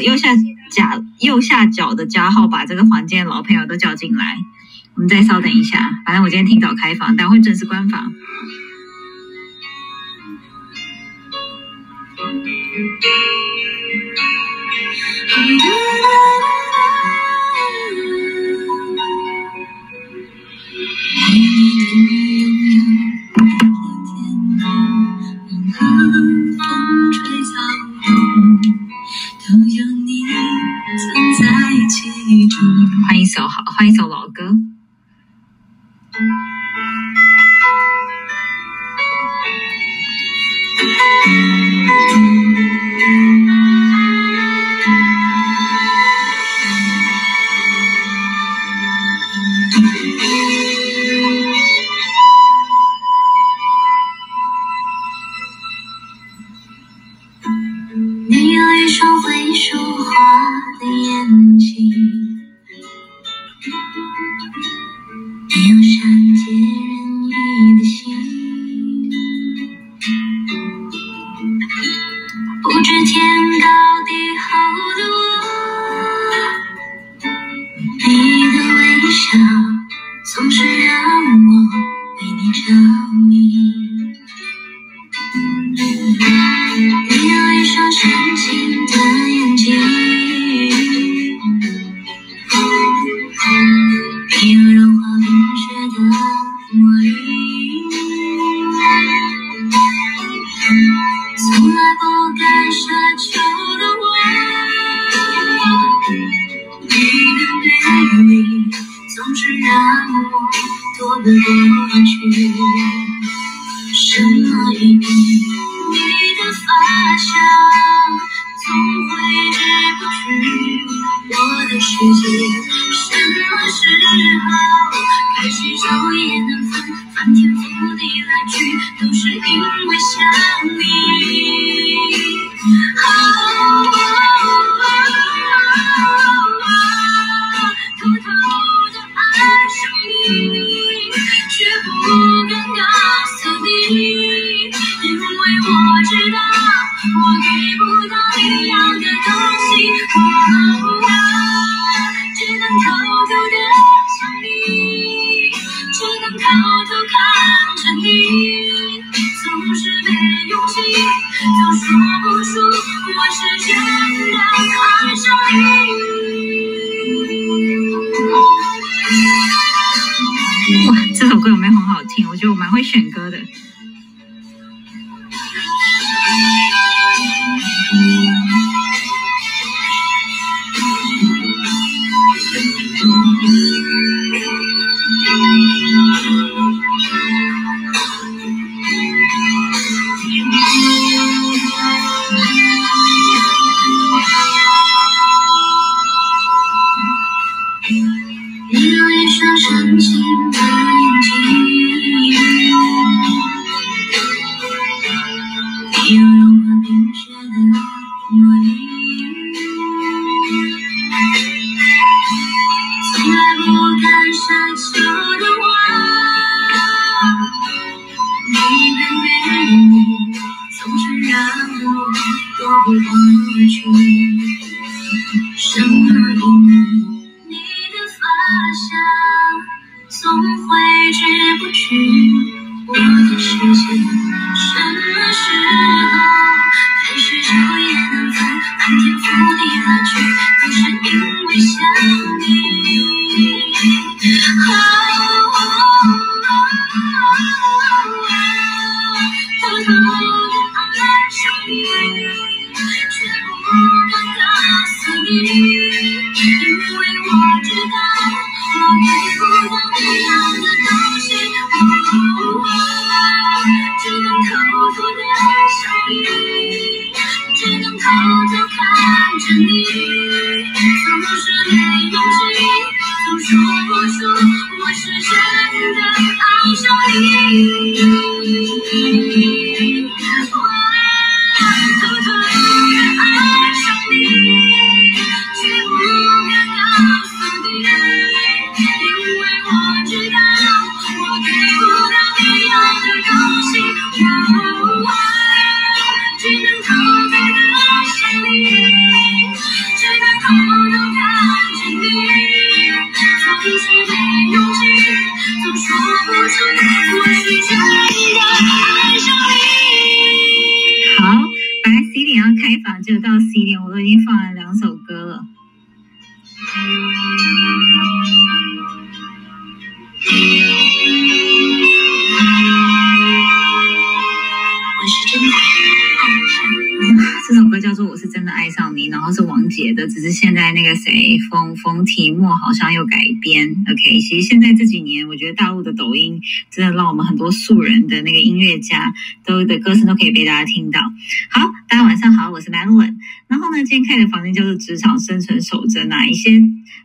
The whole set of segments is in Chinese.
右下角右下角的加号把这个房间的老朋友都叫进来。我们再稍等一下反正我今天挺早开房等会准时关房。好换一首老歌哇时间上，这首歌有没有很好听？我觉得我蛮会选歌的。写的，只是现在那个谁冯冯提莫好像又改编。OK，其实现在这几年，我觉得大陆的抖音真的让我们很多素人的那个音乐家都的歌声都可以被大家听到。好，大家晚上好，我是蓝文。然后呢，今天开的房间叫做职场生存守则，哪一些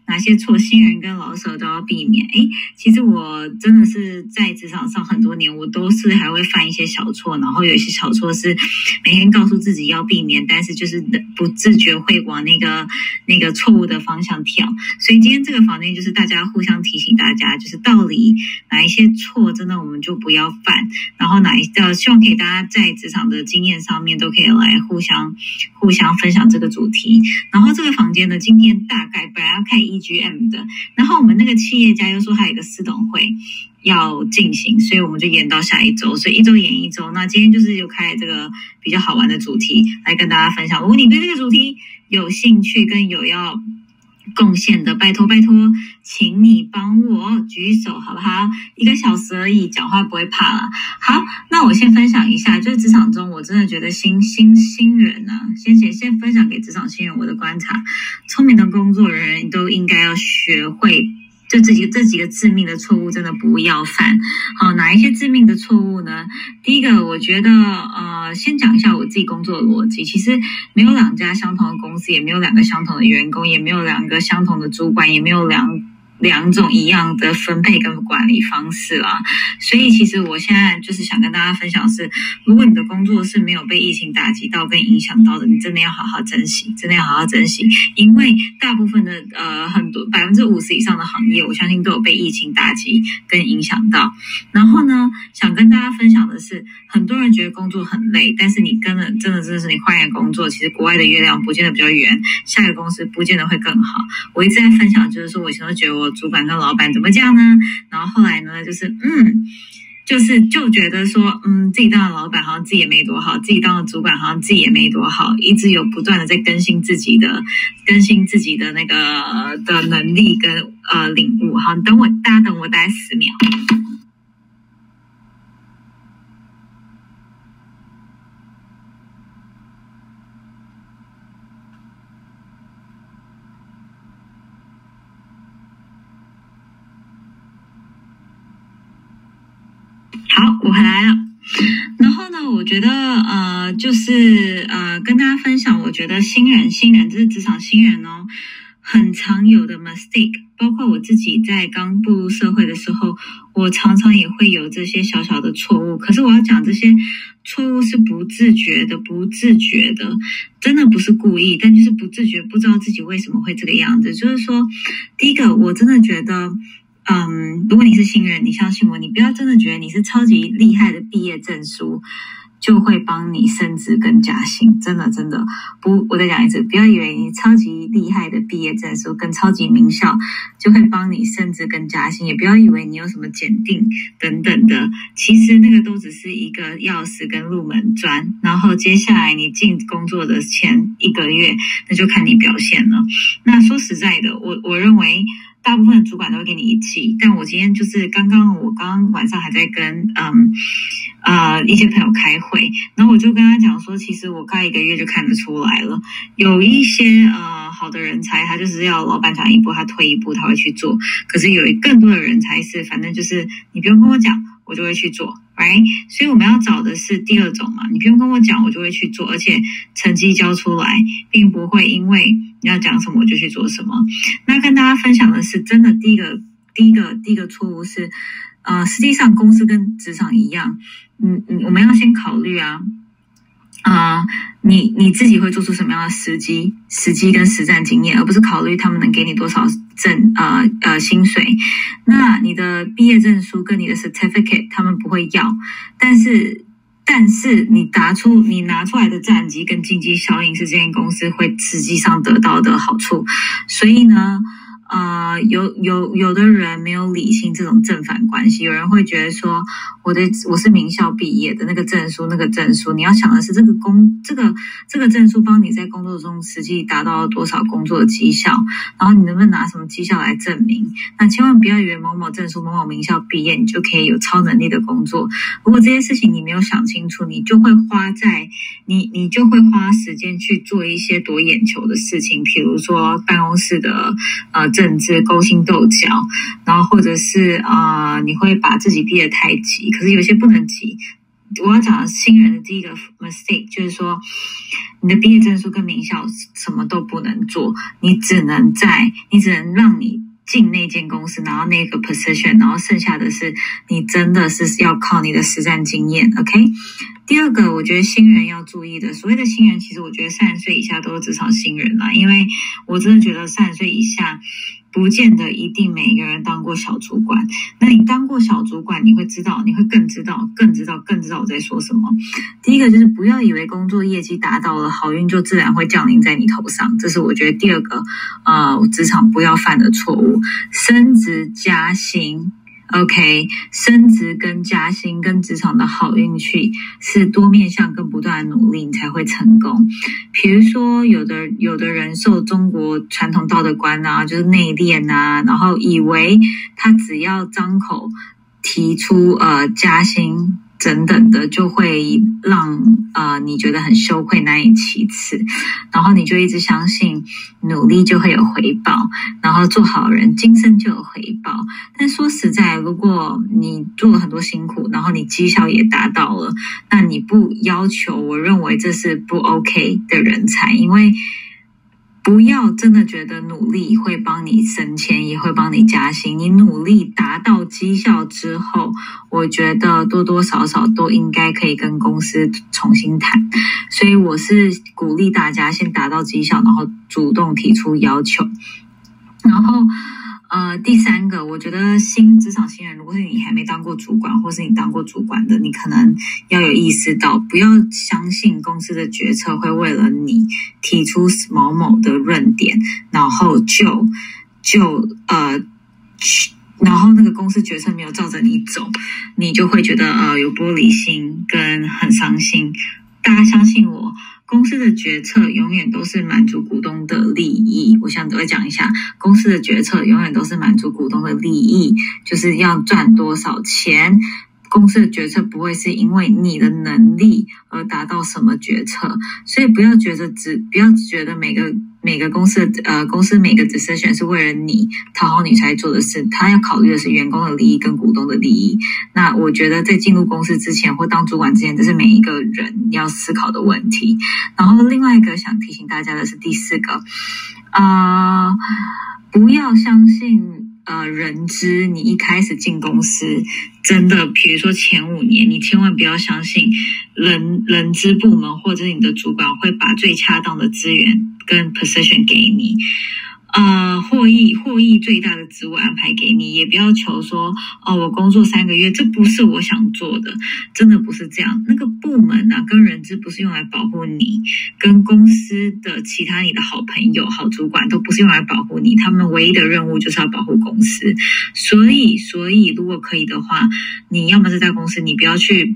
哪些错新人跟老手都要避免。诶，其实我真的是在职场上很多年，我都是还会犯一些小错，然后有一些小错是每天告诉自己要避免，但是就是不自觉会往那个那个错误的方向跳。所以今天这个房间就是大家互相提醒大家，就是到底哪一些错真的我们就不要犯，然后哪一呃希望可以大家在职场的经验上面都可以来互相互相分享这个主题。然后这个房间呢，今天大概本来要开 EGM 的，然后我们那个企业家又说还有个私董会。要进行，所以我们就延到下一周，所以一周延一周。那今天就是有开这个比较好玩的主题来跟大家分享。如果你对这个主题有兴趣跟有要贡献的，拜托拜托，请你帮我举手好不好？一个小时而已，讲话不会怕了。好，那我先分享一下，就是职场中我真的觉得新新新人呢、先先先分享给职场新人我的观察，聪明的工作人员都应该要学会。就这几个这几个致命的错误，真的不要犯。好，哪一些致命的错误呢？第一个，我觉得呃，先讲一下我自己工作的逻辑。其实没有两家相同的公司，也没有两个相同的员工，也没有两个相同的主管，也没有两两种一样的分配跟管理方式啦。所以，其实我现在就是想跟大家分享是，如果你的工作是没有被疫情打击到跟影响到的，你真的要好好珍惜，真的要好好珍惜，因为大部分的呃很多百分之五十以上的行业，我相信都有被疫情打击跟影响到。然后呢，想跟大家分享的是，很多人觉得工作很累，但是你跟了真的真的是你换一个工作，其实国外的月亮不见得比较圆，下一个公司不见得会更好。我一直在分享，就是说我以前都觉得我主管跟老板怎么讲呢？然后后来呢，就是嗯。就是就觉得说，嗯，自己当了老板好像自己也没多好，自己当了主管好像自己也没多好，一直有不断的在更新自己的、更新自己的那个的能力跟呃领悟。好，等我，大家等我大概十秒。好，我回来了。然后呢，我觉得呃，就是呃，跟大家分享，我觉得新人新人，这是职场新人哦，很常有的 mistake，包括我自己在刚步入社会的时候，我常常也会有这些小小的错误。可是我要讲这些错误是不自觉的，不自觉的，真的不是故意，但就是不自觉，不知道自己为什么会这个样子。就是说，第一个，我真的觉得。嗯，如果你是新人，你相信我，你不要真的觉得你是超级厉害的毕业证书，就会帮你升职跟加薪，真的真的不，我再讲一次，不要以为你超级厉害的毕业证书跟超级名校就会帮你升职跟加薪，也不要以为你有什么检定等等的，其实那个都只是一个钥匙跟入门砖，然后接下来你进工作的前一个月，那就看你表现了。那说实在的，我我认为。大部分主管都会跟你一起，但我今天就是刚刚，我刚刚晚上还在跟嗯呃一些朋友开会，然后我就跟他讲说，其实我开一个月就看得出来了，有一些呃好的人才，他就是要老板讲一步，他退一步，他会去做，可是有更多的人才是，反正就是你不用跟我讲。我就会去做，right？所以我们要找的是第二种嘛，你不用跟我讲，我就会去做，而且成绩交出来，并不会因为你要讲什么我就去做什么。那跟大家分享的是，真的第一个，第一个，第一个错误是，呃，实际上公司跟职场一样，嗯嗯，我们要先考虑啊。啊，你你自己会做出什么样的时机、时机跟实战经验，而不是考虑他们能给你多少证呃呃薪水。那你的毕业证书跟你的 certificate 他们不会要，但是但是你答出你拿出来的战绩跟经济效应是这间公司会实际上得到的好处，所以呢。呃，有有有的人没有理性这种正反关系，有人会觉得说，我的我是名校毕业的那个证书，那个证书，你要想的是这个工这个这个证书帮你在工作中实际达到了多少工作的绩效，然后你能不能拿什么绩效来证明？那千万不要以为某某证书、某某名校毕业，你就可以有超能力的工作。如果这些事情你没有想清楚，你就会花在你你就会花时间去做一些夺眼球的事情，比如说办公室的呃。甚至勾心斗角，然后或者是啊，你会把自己逼得太急。可是有些不能急。我要讲新人的第一个 mistake 就是说，你的毕业证书跟名校什么都不能做，你只能在，你只能让你进那间公司，拿到那个 position，然后剩下的是你真的是要靠你的实战经验。OK。第二个，我觉得新人要注意的，所谓的新人，其实我觉得三十岁以下都是职场新人啦，因为我真的觉得三十岁以下，不见得一定每一个人当过小主管。那你当过小主管，你会知道，你会更知道，更知道，更知道我在说什么。第一个就是不要以为工作业绩达到了，好运就自然会降临在你头上，这是我觉得第二个，呃，职场不要犯的错误，升职加薪。OK，升职跟加薪跟职场的好运气是多面向跟不断努力你才会成功。比如说，有的有的人受中国传统道德观啊，就是内敛啊，然后以为他只要张口提出呃加薪。等等的就会让呃你觉得很羞愧难以启齿，然后你就一直相信努力就会有回报，然后做好人今生就有回报。但说实在，如果你做了很多辛苦，然后你绩效也达到了，那你不要求，我认为这是不 OK 的人才，因为。不要真的觉得努力会帮你升迁，也会帮你加薪。你努力达到绩效之后，我觉得多多少少都应该可以跟公司重新谈。所以我是鼓励大家先达到绩效，然后主动提出要求，然后。呃，第三个，我觉得新职场新人，如果是你还没当过主管，或是你当过主管的，你可能要有意识到，不要相信公司的决策会为了你提出某某的论点，然后就就呃，然后那个公司决策没有照着你走，你就会觉得呃有玻璃心跟很伤心。大家相信我。公司的决策永远都是满足股东的利益。我想我讲一下，公司的决策永远都是满足股东的利益，就是要赚多少钱。公司的决策不会是因为你的能力而达到什么决策，所以不要觉得只不要觉得每个每个公司呃公司每个 decision 是为了你讨好你才做的事，他要考虑的是员工的利益跟股东的利益。那我觉得在进入公司之前或当主管之前，这是每一个人要思考的问题。然后另外一个想提醒大家的是第四个，啊，不要相信。呃，人资，你一开始进公司，真的，比如说前五年，你千万不要相信人人资部门或者你的主管会把最恰当的资源跟 position 给你。呃，获益获益最大的职务安排给你，也不要求说哦，我工作三个月，这不是我想做的，真的不是这样。那个部门啊，跟人资不是用来保护你，跟公司的其他你的好朋友、好主管都不是用来保护你，他们唯一的任务就是要保护公司。所以，所以如果可以的话，你要么是在公司，你不要去。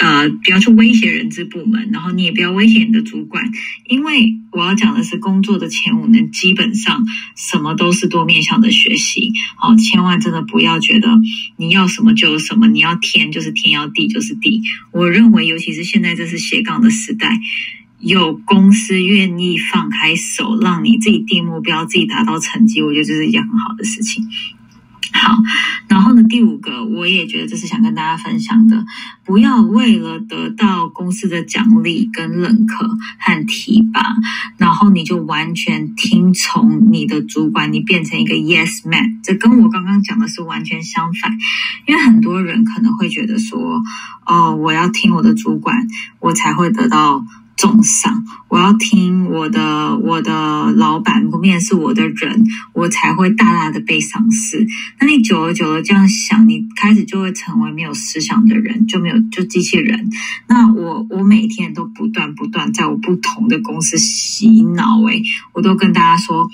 呃，不要去威胁人资部门，然后你也不要威胁你的主管，因为我要讲的是工作的前五年，基本上什么都是多面向的学习。好，千万真的不要觉得你要什么就有什么，你要天就是天，要地就是地。我认为，尤其是现在这是斜杠的时代，有公司愿意放开手，让你自己定目标，自己达到成绩，我觉得这是一件很好的事情。好，然后呢，第五个，我也觉得这是想跟大家分享的，不要为了得到公司的奖励跟认可和提拔，然后你就完全听从你的主管，你变成一个 yes man，这跟我刚刚讲的是完全相反。因为很多人可能会觉得说，哦，我要听我的主管，我才会得到。重赏，我要听我的我的老板不面试我的人，我才会大大的被赏识。那你久而久了这样想，你开始就会成为没有思想的人，就没有就机器人。那我我每天都不断不断在我不同的公司洗脑，诶，我都跟大家说。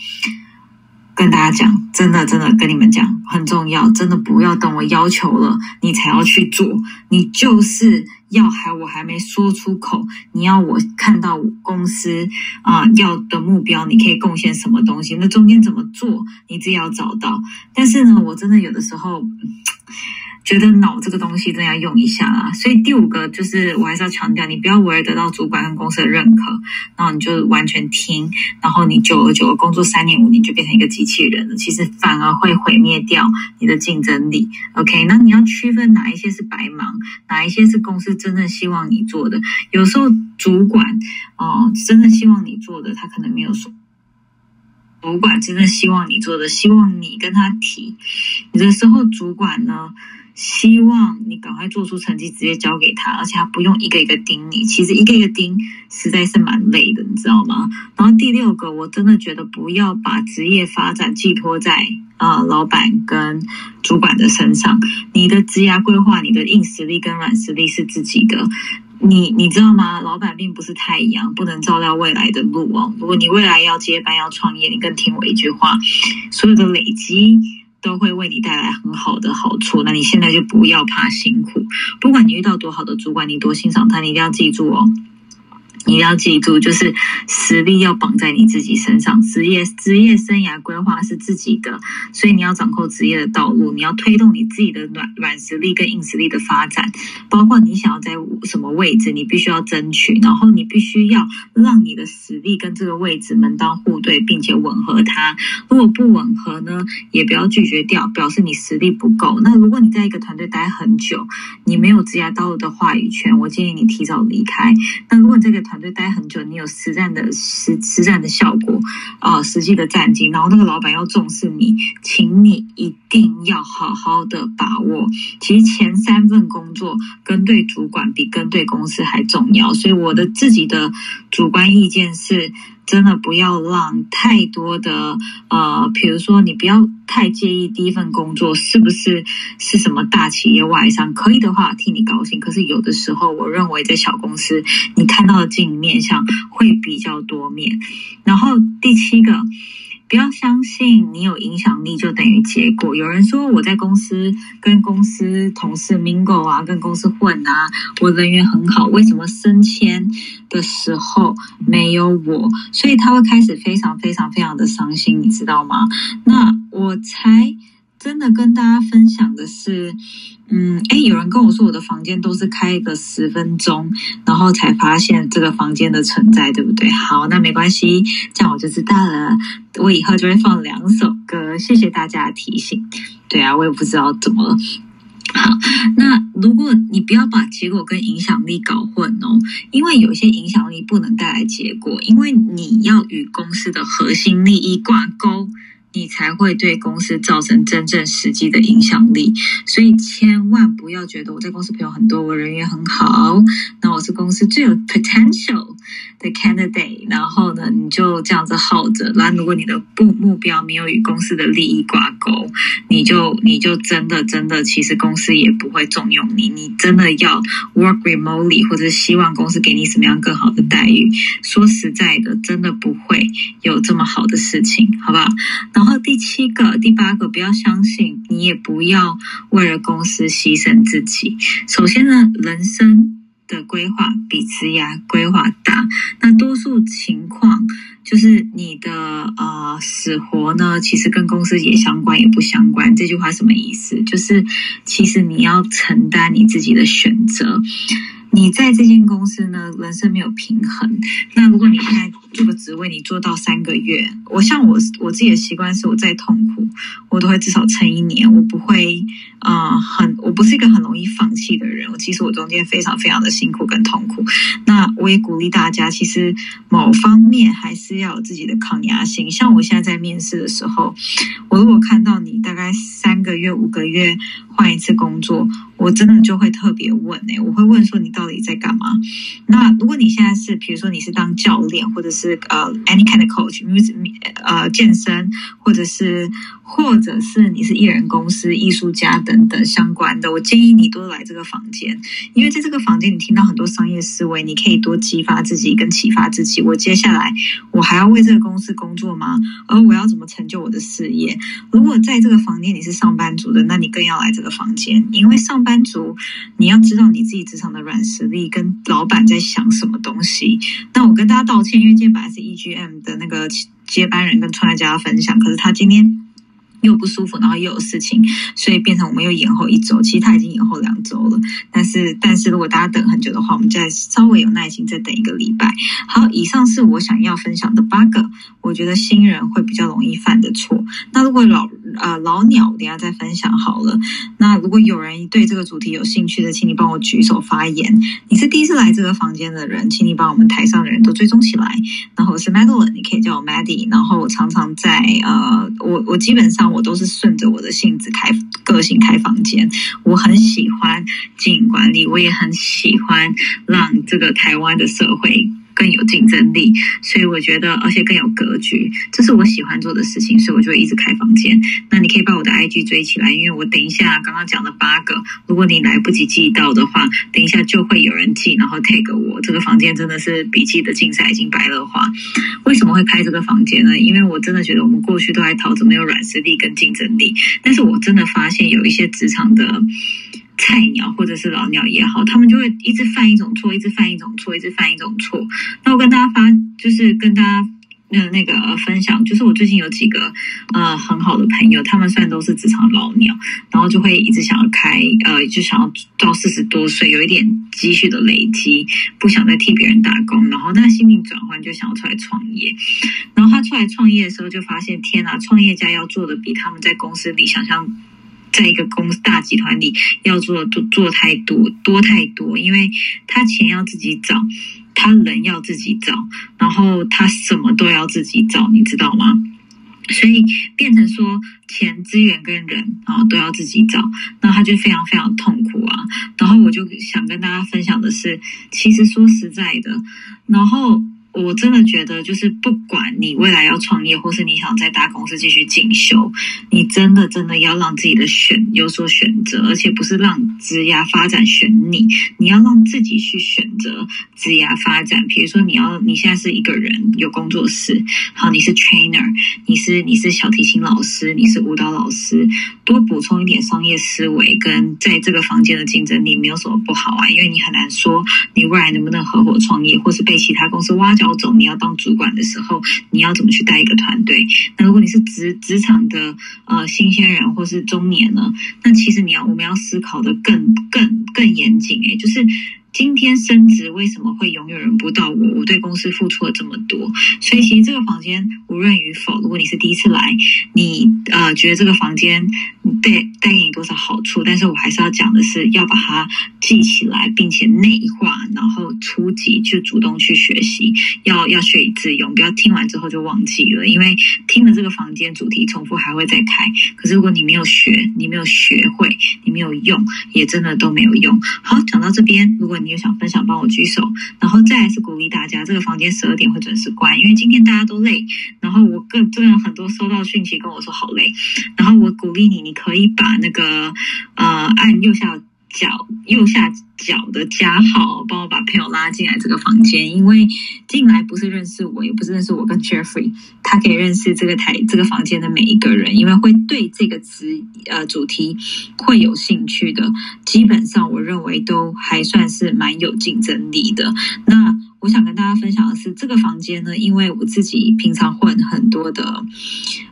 跟大家讲，真的，真的跟你们讲，很重要，真的不要等我要求了，你才要去做。你就是要还我还没说出口，你要我看到公司啊要的目标，你可以贡献什么东西？那中间怎么做，你自己要找到。但是呢，我真的有的时候。觉得脑这个东西真的要用一下啦，所以第五个就是我还是要强调，你不要为了得到主管跟公司的认可，然后你就完全听，然后你久而久而工作三年五年就变成一个机器人了，其实反而会毁灭掉你的竞争力。OK，那你要区分哪一些是白忙，哪一些是公司真正希望你做的。有时候主管哦，真正希望你做的，他可能没有说。主管真正希望你做的，希望你跟他提，有的时候主管呢。希望你赶快做出成绩，直接交给他，而且他不用一个一个盯你。其实一个一个盯实在是蛮累的，你知道吗？然后第六个，我真的觉得不要把职业发展寄托在啊老板跟主管的身上。你的职业规划，你的硬实力跟软实力是自己的。你你知道吗？老板并不是太阳，不能照亮未来的路哦。如果你未来要接班要创业，你更听我一句话，所有的累积。都会为你带来很好的好处，那你现在就不要怕辛苦，不管你遇到多好的主管，你多欣赏他，你一定要记住哦。你要记住，就是实力要绑在你自己身上。职业职业生涯规划是自己的，所以你要掌控职业的道路。你要推动你自己的软软实力跟硬实力的发展，包括你想要在什么位置，你必须要争取。然后你必须要让你的实力跟这个位置门当户对，并且吻合它。如果不吻合呢，也不要拒绝掉，表示你实力不够。那如果你在一个团队待很久，你没有职业道路的话语权，我建议你提早离开。那如果这个团团队待很久，你有实战的实实战的效果啊，实际的战绩，然后那个老板要重视你，请你一定要好好的把握。其实前三份工作跟对主管比跟对公司还重要，所以我的自己的主观意见是。真的不要让太多的呃，比如说你不要太介意第一份工作是不是是什么大企业外商，可以的话替你高兴。可是有的时候，我认为在小公司，你看到的经营面相会比较多面。然后第七个。不要相信你有影响力就等于结果。有人说我在公司跟公司同事 mingle 啊，跟公司混啊，我人缘很好，为什么升迁的时候没有我？所以他会开始非常非常非常的伤心，你知道吗？那我才真的跟大家分享的是。嗯，哎，有人跟我说我的房间都是开个十分钟，然后才发现这个房间的存在，对不对？好，那没关系，这样我就知道了。我以后就会放两首歌，谢谢大家的提醒。对啊，我也不知道怎么了。好，那如果你不要把结果跟影响力搞混哦，因为有些影响力不能带来结果，因为你要与公司的核心利益挂钩。你才会对公司造成真正实际的影响力，所以千万不要觉得我在公司朋友很多，我人缘很好，那我是公司最有 potential。的 candidate，然后呢，你就这样子耗着。那如果你的目目标没有与公司的利益挂钩，你就你就真的真的，其实公司也不会重用你。你真的要 work remotely，或者希望公司给你什么样更好的待遇？说实在的，真的不会有这么好的事情，好不好？然后第七个、第八个，不要相信，你也不要为了公司牺牲自己。首先呢，人生。的规划比职涯规划大，那多数情况就是你的呃死活呢，其实跟公司也相关也不相关。这句话什么意思？就是其实你要承担你自己的选择。你在这间公司呢，人生没有平衡。那如果你现在这个职位，你做到三个月，我像我我自己的习惯是，我再痛苦，我都会至少撑一年，我不会啊，很我不是一个很容易放弃的人。我其实我中间非常非常的辛苦跟痛苦。那我也鼓励大家，其实某方面还是要有自己的抗压性。像我现在在面试的时候，我如果看到你大概三个月、五个月换一次工作。我真的就会特别问哎，我会问说你到底在干嘛？那如果你现在是，比如说你是当教练，或者是是呃 any kind of coach，因为呃健身，或者是或者是你是艺人公司艺术家等等相关的，我建议你多来这个房间，因为在这个房间你听到很多商业思维，你可以多激发自己跟启发自己。我接下来我还要为这个公司工作吗？而我要怎么成就我的事业？如果在这个房间你是上班族的，那你更要来这个房间，因为上。班族，你要知道你自己职场的软实力跟老板在想什么东西。那我跟大家道歉，因为今天本来是 EGM 的那个接班人跟创业家分享，可是他今天。又不舒服，然后又有事情，所以变成我们又延后一周。其实他已经延后两周了，但是但是如果大家等很久的话，我们再稍微有耐心再等一个礼拜。好，以上是我想要分享的八个，我觉得新人会比较容易犯的错。那如果老呃老鸟，等下再分享好了。那如果有人对这个主题有兴趣的，请你帮我举手发言。你是第一次来这个房间的人，请你把我们台上的人都追踪起来。然后我是 Madeline，你可以叫我 Maddie。然后我常常在呃，我我基本上。我都是顺着我的性子开个性开房间，我很喜欢经营管理，我也很喜欢让这个台湾的社会。更有竞争力，所以我觉得，而且更有格局，这是我喜欢做的事情，所以我就一直开房间。那你可以把我的 IG 追起来，因为我等一下刚刚讲的八个，如果你来不及记到的话，等一下就会有人记，然后 take 我。这个房间真的是笔记的竞赛，已经白热化。为什么会开这个房间呢？因为我真的觉得我们过去都在讨怎么有软实力跟竞争力，但是我真的发现有一些职场的。菜鸟或者是老鸟也好，他们就会一直犯一种错，一直犯一种错，一直犯一种错。那我跟大家发，就是跟大家呃那个分享，就是我最近有几个呃很好的朋友，他们虽然都是职场老鸟，然后就会一直想要开呃，就想要到四十多岁，有一点积蓄的累积，不想再替别人打工，然后那心命转换，就想要出来创业。然后他出来创业的时候，就发现天哪，创业家要做的比他们在公司里想象。在一个公司大集团里，要做多做太多多太多，因为他钱要自己找，他人要自己找，然后他什么都要自己找，你知道吗？所以变成说钱、资源跟人啊都要自己找，那他就非常非常痛苦啊。然后我就想跟大家分享的是，其实说实在的，然后。我真的觉得，就是不管你未来要创业，或是你想在大公司继续进修，你真的真的要让自己的选有所选择，而且不是让职涯发展选你，你要让自己去选择职涯发展。比如说，你要你现在是一个人有工作室，好，你是 trainer，你是你是小提琴老师，你是舞蹈老师，多补充一点商业思维，跟在这个房间的竞争力没有什么不好啊，因为你很难说你未来能不能合伙创业，或是被其他公司挖角。要走，你要当主管的时候，你要怎么去带一个团队？那如果你是职职场的呃新鲜人或是中年呢？那其实你要我们要思考的更更更严谨诶，就是。今天升职为什么会永远轮不到我？我对公司付出了这么多，所以其实这个房间无论与否，如果你是第一次来，你呃觉得这个房间带带给你多少好处？但是我还是要讲的是，要把它记起来，并且内化，然后初级就主动去学习，要要学以致用，不要听完之后就忘记了。因为听了这个房间主题重复还会再开，可是如果你没有学，你没有学会，你没有用，也真的都没有用。好，讲到这边，如果你有想分享，帮我举手。然后再来是鼓励大家，这个房间十二点会准时关，因为今天大家都累。然后我更真的很多收到讯息跟我说好累。然后我鼓励你，你可以把那个呃按右下。角右下角的加号，帮我把朋友拉进来这个房间，因为进来不是认识我，也不是认识我跟 Jeffrey，他可以认识这个台这个房间的每一个人，因为会对这个词呃主题会有兴趣的，基本上我认为都还算是蛮有竞争力的。那我想跟大家分享的是，这个房间呢，因为我自己平常混很多的，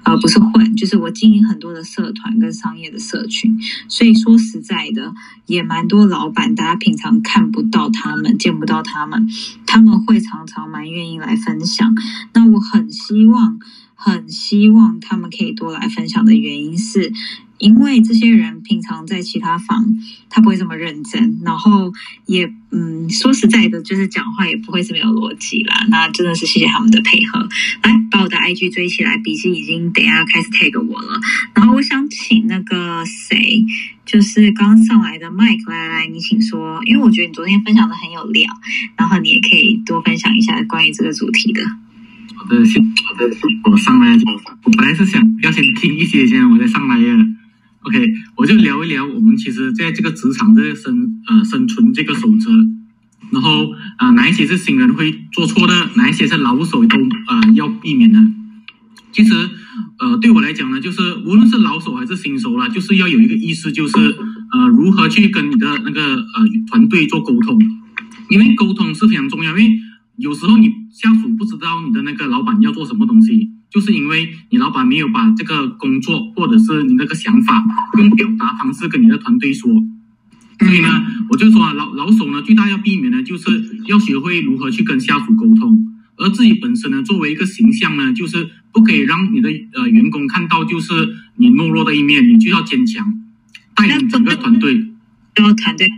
呃，不是混，就是我经营很多的社团跟商业的社群，所以说实在的，也蛮多老板，大家平常看不到他们，见不到他们，他们会常常蛮愿意来分享。那我很希望，很希望他们可以多来分享的原因是。因为这些人平常在其他房，他不会这么认真，然后也嗯，说实在的，就是讲话也不会是没有逻辑啦。那真的是谢谢他们的配合，来把我的 IG 追起来，笔记已经等下开始 tag 我了。然后我想请那个谁，就是刚上来的 Mike 来来，你请说，因为我觉得你昨天分享的很有料，然后你也可以多分享一下关于这个主题的。好的，好的，我上来，我本来是想要先听一些先，我再上来的。OK，我就聊一聊我们其实在这个职场这生呃生存这个守则，然后啊哪一些是新人会做错的，哪一些是老手都呃要避免的。其实呃对我来讲呢，就是无论是老手还是新手啦，就是要有一个意识，就是呃如何去跟你的那个呃团队做沟通，因为沟通是非常重要，因为有时候你下属不知道你的那个老板要做什么东西。就是因为你老板没有把这个工作或者是你那个想法用表达方式跟你的团队说，所以呢，我就说啊老老手呢最大要避免的就是要学会如何去跟下属沟通，而自己本身呢作为一个形象呢，就是不可以让你的呃员工看到就是你懦弱的一面，你就要坚强，带领整个团队，然后团队，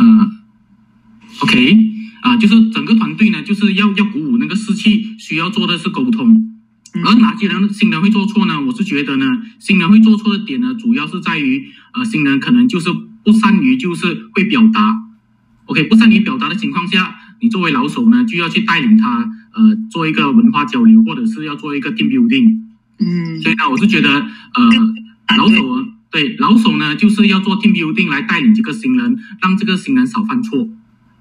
嗯，OK。啊，就是整个团队呢，就是要要鼓舞那个士气，需要做的是沟通。而哪些人新人会做错呢？我是觉得呢，新人会做错的点呢，主要是在于，呃，新人可能就是不善于就是会表达。OK，不善于表达的情况下，你作为老手呢，就要去带领他，呃，做一个文化交流，或者是要做一个 team building。嗯。所以呢，我是觉得，呃，老手对老手呢，就是要做 team building 来带领这个新人，让这个新人少犯错。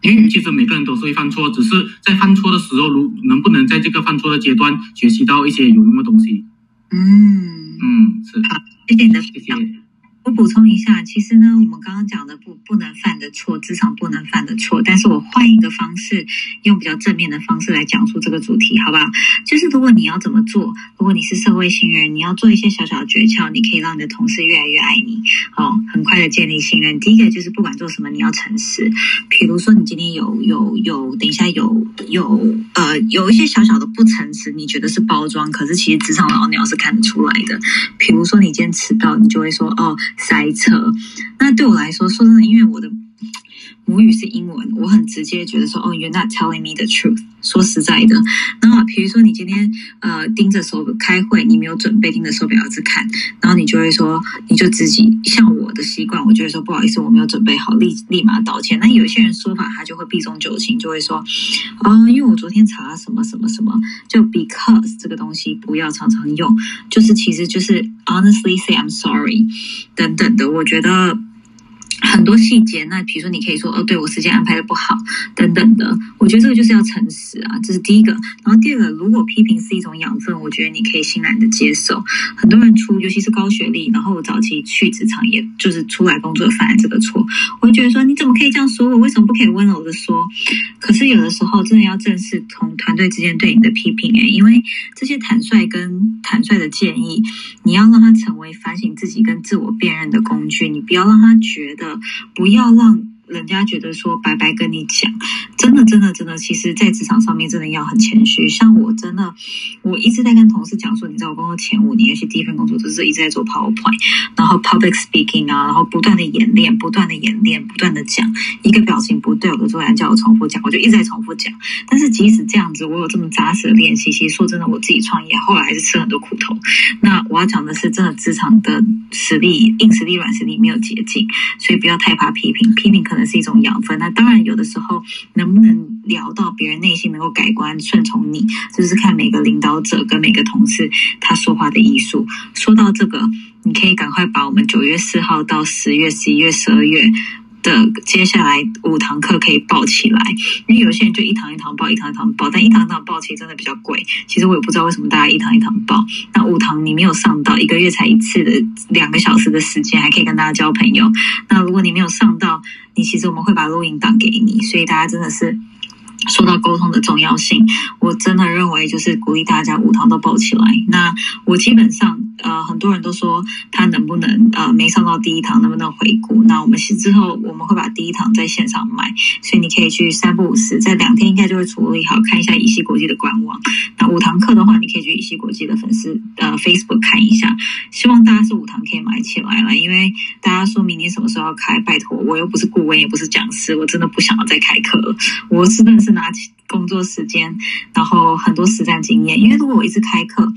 因 为其实每个人都是会犯错，只是在犯错的时候，如能不能在这个犯错的阶段学习到一些有用的东西。嗯嗯，是好，谢谢你的分享。我补充一下，其实呢，我们刚刚讲的不不能犯的错，职场不能犯的错，但是我换一个方式，用比较正面的方式来讲述这个主题，好不好？就是如果你要怎么做，如果你是社会新人，你要做一些小小的诀窍，你可以让你的同事越来越爱你，哦，很快的建立信任。第一个就是不管做什么，你要诚实。比如说你今天有有有，等一下有有呃有一些小小的不诚实，你觉得是包装，可是其实职场老鸟是看得出来的。比如说你今天迟到，你就会说哦。塞车，那对我来说，说真的，因为我的。母语是英文，我很直接觉得说，哦，You're not telling me the truth。说实在的，那比如说你今天呃盯着手开会，你没有准备盯着手表一直看，然后你就会说，你就自己像我的习惯，我就会说不好意思，我没有准备好，立立马道歉。那有些人说法他就会避重就轻，就会说，啊，因为我昨天查了什么什么什么，就 because 这个东西不要常常用，就是其实就是 honestly say I'm sorry 等等的，我觉得。很多细节，那比如说你可以说哦，对我时间安排的不好，等等的。我觉得这个就是要诚实啊，这是第一个。然后第二个，如果批评是一种养分，我觉得你可以欣然的接受。很多人出，尤其是高学历，然后我早期去职场，也就是出来工作犯了这个错，我会觉得说你怎么可以这样说我？为什么不可以温柔的说？可是有的时候真的要正视同团队之间对你的批评，诶，因为这些坦率跟坦率的建议，你要让他成为反省自己跟自我辨认的工具，你不要让他觉得。不要让人家觉得说白白跟你讲，真的，真的真的，其实，在职场上面真的要很谦虚。像我真的，我一直在跟同事讲说，你知道，我工作前五年，尤其第一份工作，就是一直在做 PowerPoint，然后 Public Speaking 啊，然后不断的演练，不断的演练，不断的讲。一个表情不对，我的主管叫我重复讲，我就一直在重复讲。但是即使这样子，我有这么扎实的练习，其实说真的，我自己创业后来还是吃很多苦头。那我要讲的是，真的职场的实力，硬实力、软实力没有捷径，所以不要太怕批评，批评可能是一种养分。那当然，有的时候能不能聊到别人内心能够改观、顺从你，就是看每个领导者跟每个同事他说话的艺术。说到这个，你可以赶快把我们九月四号到十月、十一月、十二月。的接下来五堂课可以报起来，因为有些人就一堂一堂报，一堂一堂报，但一堂一堂报其实真的比较贵。其实我也不知道为什么大家一堂一堂报。那五堂你没有上到，一个月才一次的两个小时的时间，还可以跟大家交朋友。那如果你没有上到，你其实我们会把录音档给你，所以大家真的是。说到沟通的重要性，我真的认为就是鼓励大家五堂都报起来。那我基本上呃，很多人都说他能不能呃没上到第一堂能不能回顾？那我们是之后我们会把第一堂在线上卖，所以你可以去三不五时，在两天应该就会处理好。看一下乙烯国际的官网。那五堂课的话，你可以去乙烯国际的粉丝呃 Facebook 看一下。希望大家是五堂可以买起来了，因为大家说明年什么时候要开？拜托，我又不是顾问，也不是讲师，我真的不想要再开课了。我真的是。拿起工作时间，然后很多实战经验。因为如果我一直开课，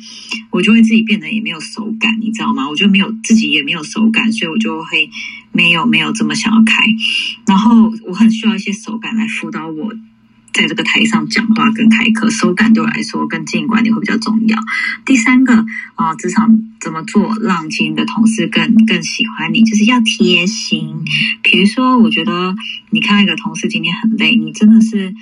我就会自己变得也没有手感，你知道吗？我就没有自己也没有手感，所以我就会没有没有这么想要开。然后我很需要一些手感来辅导我。在这个台上讲话跟开课，手感对我来说跟经营管理会比较重要。第三个啊，职场怎么做让经营的同事更更喜欢你，就是要贴心。比如说，我觉得你看一个同事今天很累，你真的是。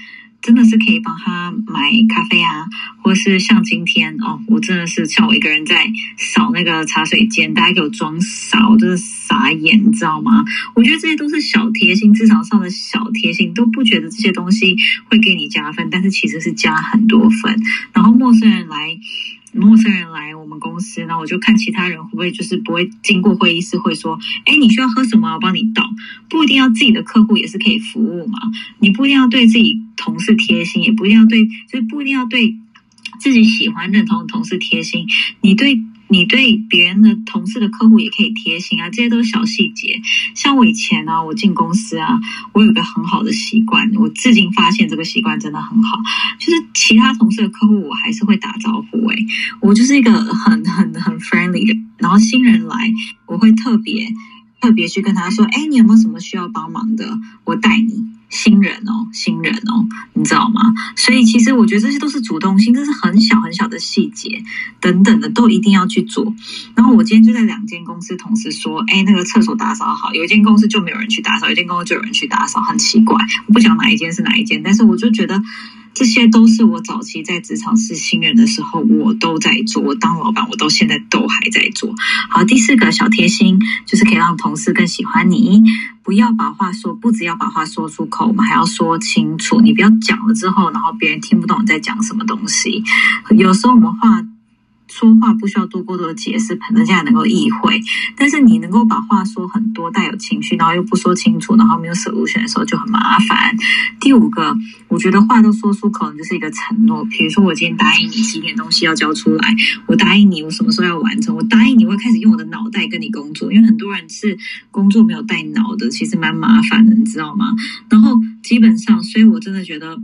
真的是可以帮他买咖啡啊，或是像今天哦，我真的是像我一个人在扫那个茶水间，大家给我装傻，我，真的傻眼，你知道吗？我觉得这些都是小贴心，职场上的小贴心，都不觉得这些东西会给你加分，但是其实是加很多分。然后陌生人来。陌生人来我们公司，然后我就看其他人会不会就是不会经过会议室会说，哎，你需要喝什么？我帮你倒。不一定要自己的客户也是可以服务嘛。你不一定要对自己同事贴心，也不一定要对，就是不一定要对自己喜欢认同的同事贴心。你对。你对别人的同事的客户也可以贴心啊，这些都是小细节。像我以前呢，我进公司啊，我有个很好的习惯，我至今发现这个习惯真的很好，就是其他同事的客户我还是会打招呼。诶，我就是一个很很很 friendly 的，然后新人来，我会特别特别去跟他说，哎，你有没有什么需要帮忙的？我带你。新人哦，新人哦，你知道吗？所以其实我觉得这些都是主动性，这是很小很小的细节，等等的都一定要去做。然后我今天就在两间公司同时说，哎，那个厕所打扫好，有一间公司就没有人去打扫，有一间公司就有人去打扫，很奇怪。我不讲哪一间是哪一间，但是我就觉得。这些都是我早期在职场是新人的时候，我都在做。我当老板，我到现在都还在做。好，第四个小贴心就是可以让同事更喜欢你。不要把话说，不只要把话说出口，我们还要说清楚。你不要讲了之后，然后别人听不懂你在讲什么东西。有时候我们话。说话不需要多过多的解释，人家能够意会。但是你能够把话说很多，带有情绪，然后又不说清楚，然后没有 solution 的时候就很麻烦。第五个，我觉得话都说出口，就是一个承诺。比如说，我今天答应你几点东西要交出来，我答应你我什么时候要完成，我答应你会开始用我的脑袋跟你工作。因为很多人是工作没有带脑的，其实蛮麻烦的，你知道吗？然后基本上，所以我真的觉得。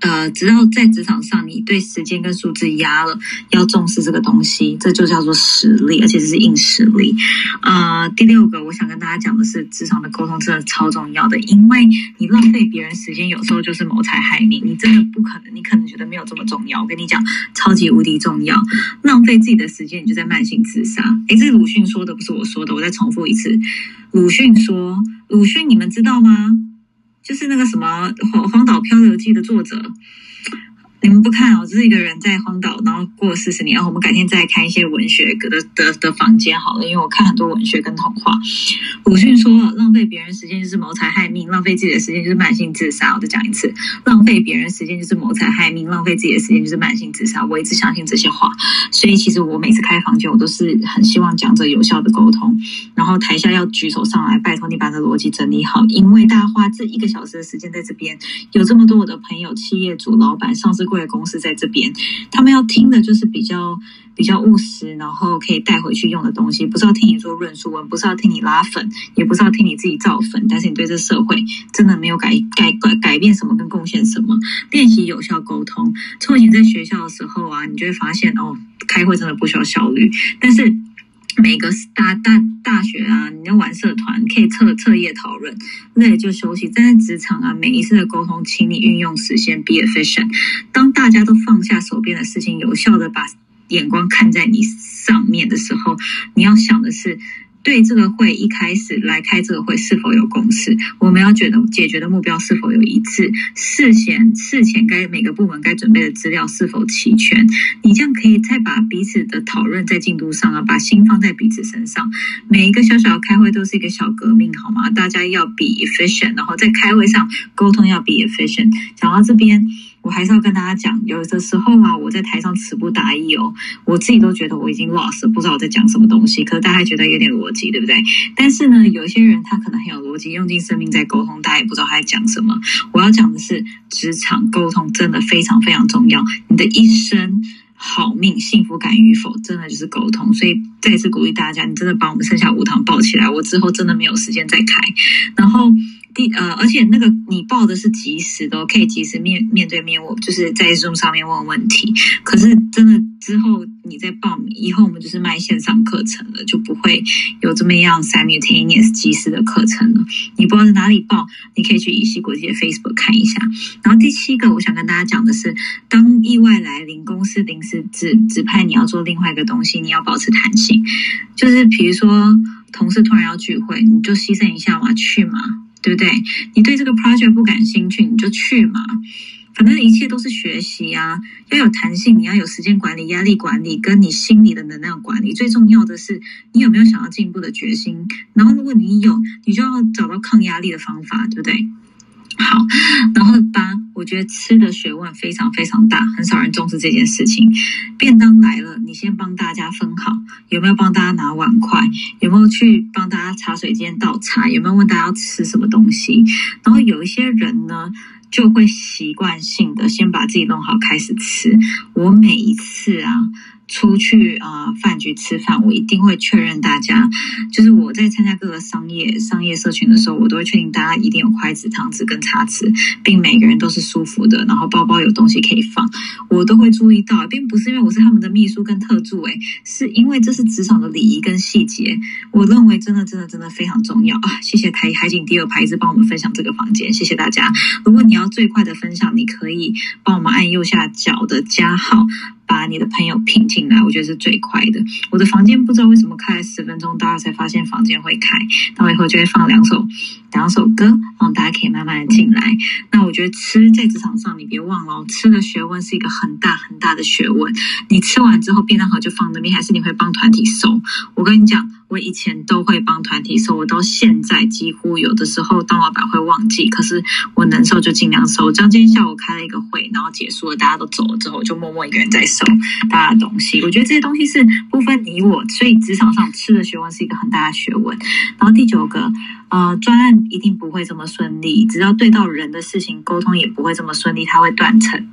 呃，只要在职场上，你对时间跟数字压了，要重视这个东西，这就叫做实力，而且这是硬实力。呃，第六个，我想跟大家讲的是，职场的沟通真的超重要的，因为你浪费别人时间，有时候就是谋财害命。你真的不可能，你可能觉得没有这么重要，我跟你讲，超级无敌重要。浪费自己的时间，你就在慢性自杀。诶，这是鲁迅说的，不是我说的，我再重复一次。鲁迅说，鲁迅，你们知道吗？就是那个什么《荒荒岛漂流记》的作者，你们不看哦，这是一个人在荒岛，然后过四十年。然后我们改天再看一些文学的的的房间好了，因为我看很多文学跟童话。鲁迅说：“浪费别人时间就是谋财害命，浪费自己的时间就是慢性自杀。”我再讲一次：浪费别人时间就是谋财害命，浪费自己的时间就是慢性自杀。我一直相信这些话，所以其实我每次开房间，我都是很希望讲这有效的沟通。然后台下要举手上来，拜托你把这逻辑整理好，因为大家花这一个小时的时间在这边，有这么多我的朋友、企业主、老板、上市贵。公司在这边，他们要听的就是比较比较务实，然后可以带回去用的东西。不是要听你做论述文，不是要听你拉粉，也不是要听你自己造粉。但是你对这社会真的没有改改改改变什么，跟贡献什么？练习有效沟通。从前在学校的时候啊，你就会发现哦，开会真的不需要效率，但是。每个大大大学啊，你要玩社团，可以彻彻夜讨论，累就休息。站在职场啊，每一次的沟通，请你运用时间，be efficient。当大家都放下手边的事情，有效的把眼光看在你上面的时候，你要想的是。对这个会一开始来开这个会是否有共识？我们要觉得解决的目标是否有一致？事前事前该每个部门该准备的资料是否齐全？你这样可以再把彼此的讨论在进度上啊，把心放在彼此身上。每一个小小的开会都是一个小革命，好吗？大家要 be efficient，然后在开会上沟通要 be efficient。讲到这边。我还是要跟大家讲，有的时候啊，我在台上词不达意哦，我自己都觉得我已经 lost，不知道我在讲什么东西。可是大家觉得有点逻辑，对不对？但是呢，有些人他可能很有逻辑，用尽生命在沟通，大家也不知道他在讲什么。我要讲的是，职场沟通真的非常非常重要。你的一生好命、幸福感与否，真的就是沟通。所以再次鼓励大家，你真的把我们剩下五堂抱起来，我之后真的没有时间再开。然后。第呃，而且那个你报的是及时的，可以及时面面对面我，就是在 Zoom 上面问问题。可是真的之后你再报，以后我们就是卖线上课程了，就不会有这么样 simultaneous 及时的课程了。你不知道在哪里报，你可以去乙西国际的 Facebook 看一下。然后第七个，我想跟大家讲的是，当意外来临，公司临时指指派你要做另外一个东西，你要保持弹性。就是比如说同事突然要聚会，你就牺牲一下嘛，去嘛。对不对？你对这个 project 不感兴趣，你就去嘛。反正一切都是学习啊，要有弹性，你要有时间管理、压力管理，跟你心理的能量管理。最重要的是，你有没有想要进一步的决心？然后，如果你有，你就要找到抗压力的方法，对不对？好，然后八，我觉得吃的学问非常非常大，很少人重视这件事情。便当来了，你先帮大家分好，有没有帮大家拿碗筷？有没有去帮大家茶水间倒茶？有没有问大家要吃什么东西？然后有一些人呢，就会习惯性的先把自己弄好，开始吃。我每一次啊。出去啊，饭局吃饭，我一定会确认大家，就是我在参加各个商业商业社群的时候，我都会确定大家一定有筷子、汤匙跟叉子，并每个人都是舒服的，然后包包有东西可以放，我都会注意到，并不是因为我是他们的秘书跟特助，诶，是因为这是职场的礼仪跟细节，我认为真的真的真的非常重要啊！谢谢台海景第二排子帮我们分享这个房间，谢谢大家。如果你要最快的分享，你可以帮我们按右下角的加号。把你的朋友聘进来，我觉得是最快的。我的房间不知道为什么开了十分钟，大家才发现房间会开。那我以后就会放两首两首歌，让大家可以慢慢的进来。那我觉得吃在职场上，你别忘了，吃的学问是一个很大很大的学问。你吃完之后，便当盒就放那边，还是你会帮团体收？我跟你讲。我以前都会帮团体收，我到现在几乎有的时候当老板会忘记，可是我能收就尽量收。像今天下午开了一个会，然后结束了，大家都走了之后，我就默默一个人在收大家的东西。我觉得这些东西是不分你我，所以职场上吃的学问是一个很大的学问。然后第九个，啊，专案一定不会这么顺利，只要对到人的事情沟通也不会这么顺利，它会断层。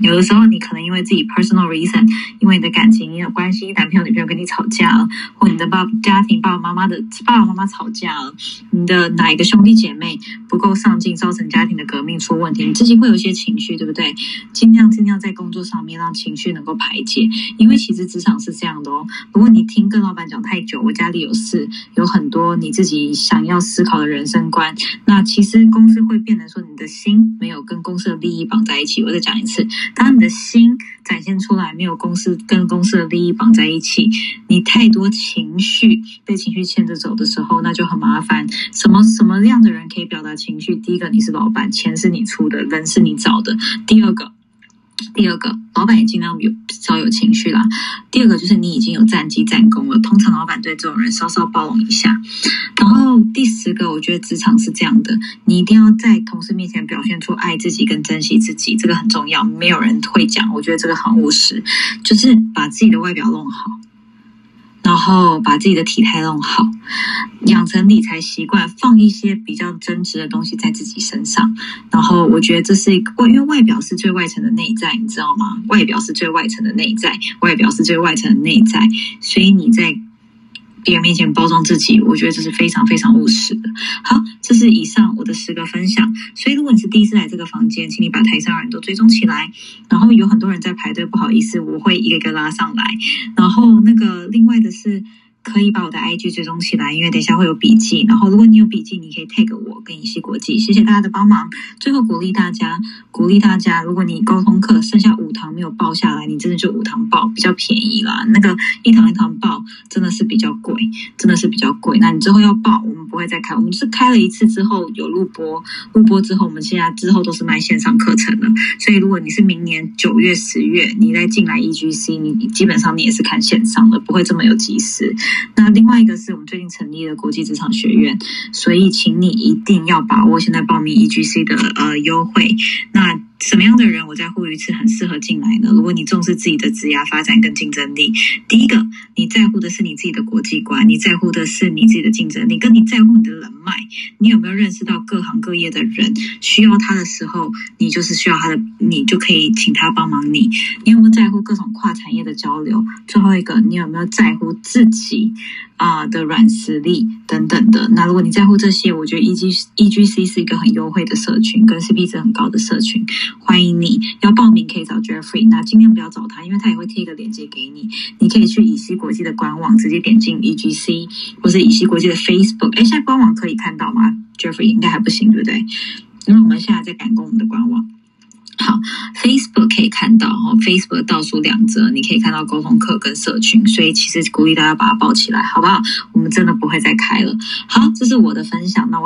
有的时候，你可能因为自己 personal reason，因为你的感情也有关系，男朋友女朋友跟你吵架了，或你的爸家庭爸爸妈妈的爸爸妈妈吵架了，你的哪一个兄弟姐妹不够上进，造成家庭的革命出问题，你自己会有一些情绪，对不对？尽量尽量在工作上面让情绪能够排解，因为其实职场是这样的哦。如果你听跟老板讲太久，我家里有事，有很多你自己想要思考的人生观，那其实公司会变得说你的心没有跟公司的利益绑在一起。我再讲一次。当你的心展现出来，没有公司跟公司的利益绑在一起，你太多情绪被情绪牵着走的时候，那就很麻烦。什么什么样的人可以表达情绪？第一个，你是老板，钱是你出的，人是你找的。第二个。第二个，老板也尽量有稍有情绪啦。第二个就是你已经有战绩战功了，通常老板对这种人稍稍包容一下。然后第十个，我觉得职场是这样的，你一定要在同事面前表现出爱自己跟珍惜自己，这个很重要。没有人会讲，我觉得这个很务实，就是把自己的外表弄好。然后把自己的体态弄好，养成理财习惯，放一些比较增值的东西在自己身上。然后我觉得这是一个，因为外表是最外层的内在，你知道吗？外表是最外层的内在，外表是最外层的内在，所以你在。别人面前包装自己，我觉得这是非常非常务实的。好，这是以上我的十个分享。所以，如果你是第一次来这个房间，请你把台上人都追踪起来。然后有很多人在排队，不好意思，我会一个一个拉上来。然后那个另外的是。可以把我的 IG 追踪起来，因为等一下会有笔记。然后，如果你有笔记，你可以 tag 我跟乙烯国际。谢谢大家的帮忙。最后鼓励大家，鼓励大家，如果你沟通课剩下五堂没有报下来，你真的就五堂报，比较便宜啦。那个一堂一堂报真的是比较贵，真的是比较贵。那你之后要报，我们不会再开，我们是开了一次之后有录播，录播之后，我们现在之后都是卖线上课程的。所以，如果你是明年九月、十月你再进来 EGC，你基本上你也是看线上的，不会这么有及时。那另外一个是我们最近成立了国际职场学院，所以请你一定要把握现在报名 EGC 的呃优惠。那什么样的人，我在呼吁一次，很适合进来呢？如果你重视自己的职业发展跟竞争力，第一个你在乎的是你自己的国际观，你在乎的是你自己的竞争力，跟你在乎你的人脉，你有没有认识到各行各业的人需要他的时候，你就是需要他的，你就可以请他帮忙你。你有没有在乎各种跨产业的交流？最后一个，你有没有在乎自己？啊的软实力等等的，那如果你在乎这些，我觉得 E G E G C 是一个很优惠的社群，跟 C P 值很高的社群，欢迎你要报名可以找 Jeffrey，那尽量不要找他，因为他也会贴一个链接给你，你可以去乙烯国际的官网直接点进 E G C，或是乙烯国际的 Facebook，哎，现在官网可以看到吗？Jeffrey 应该还不行，对不对？因为我们现在在赶工我们的官网。好，Facebook 可以看到哈，Facebook 倒数两折，你可以看到沟通课跟社群，所以其实鼓励大家把它抱起来，好不好？我们真的不会再开了。好，这是我的分享，那我。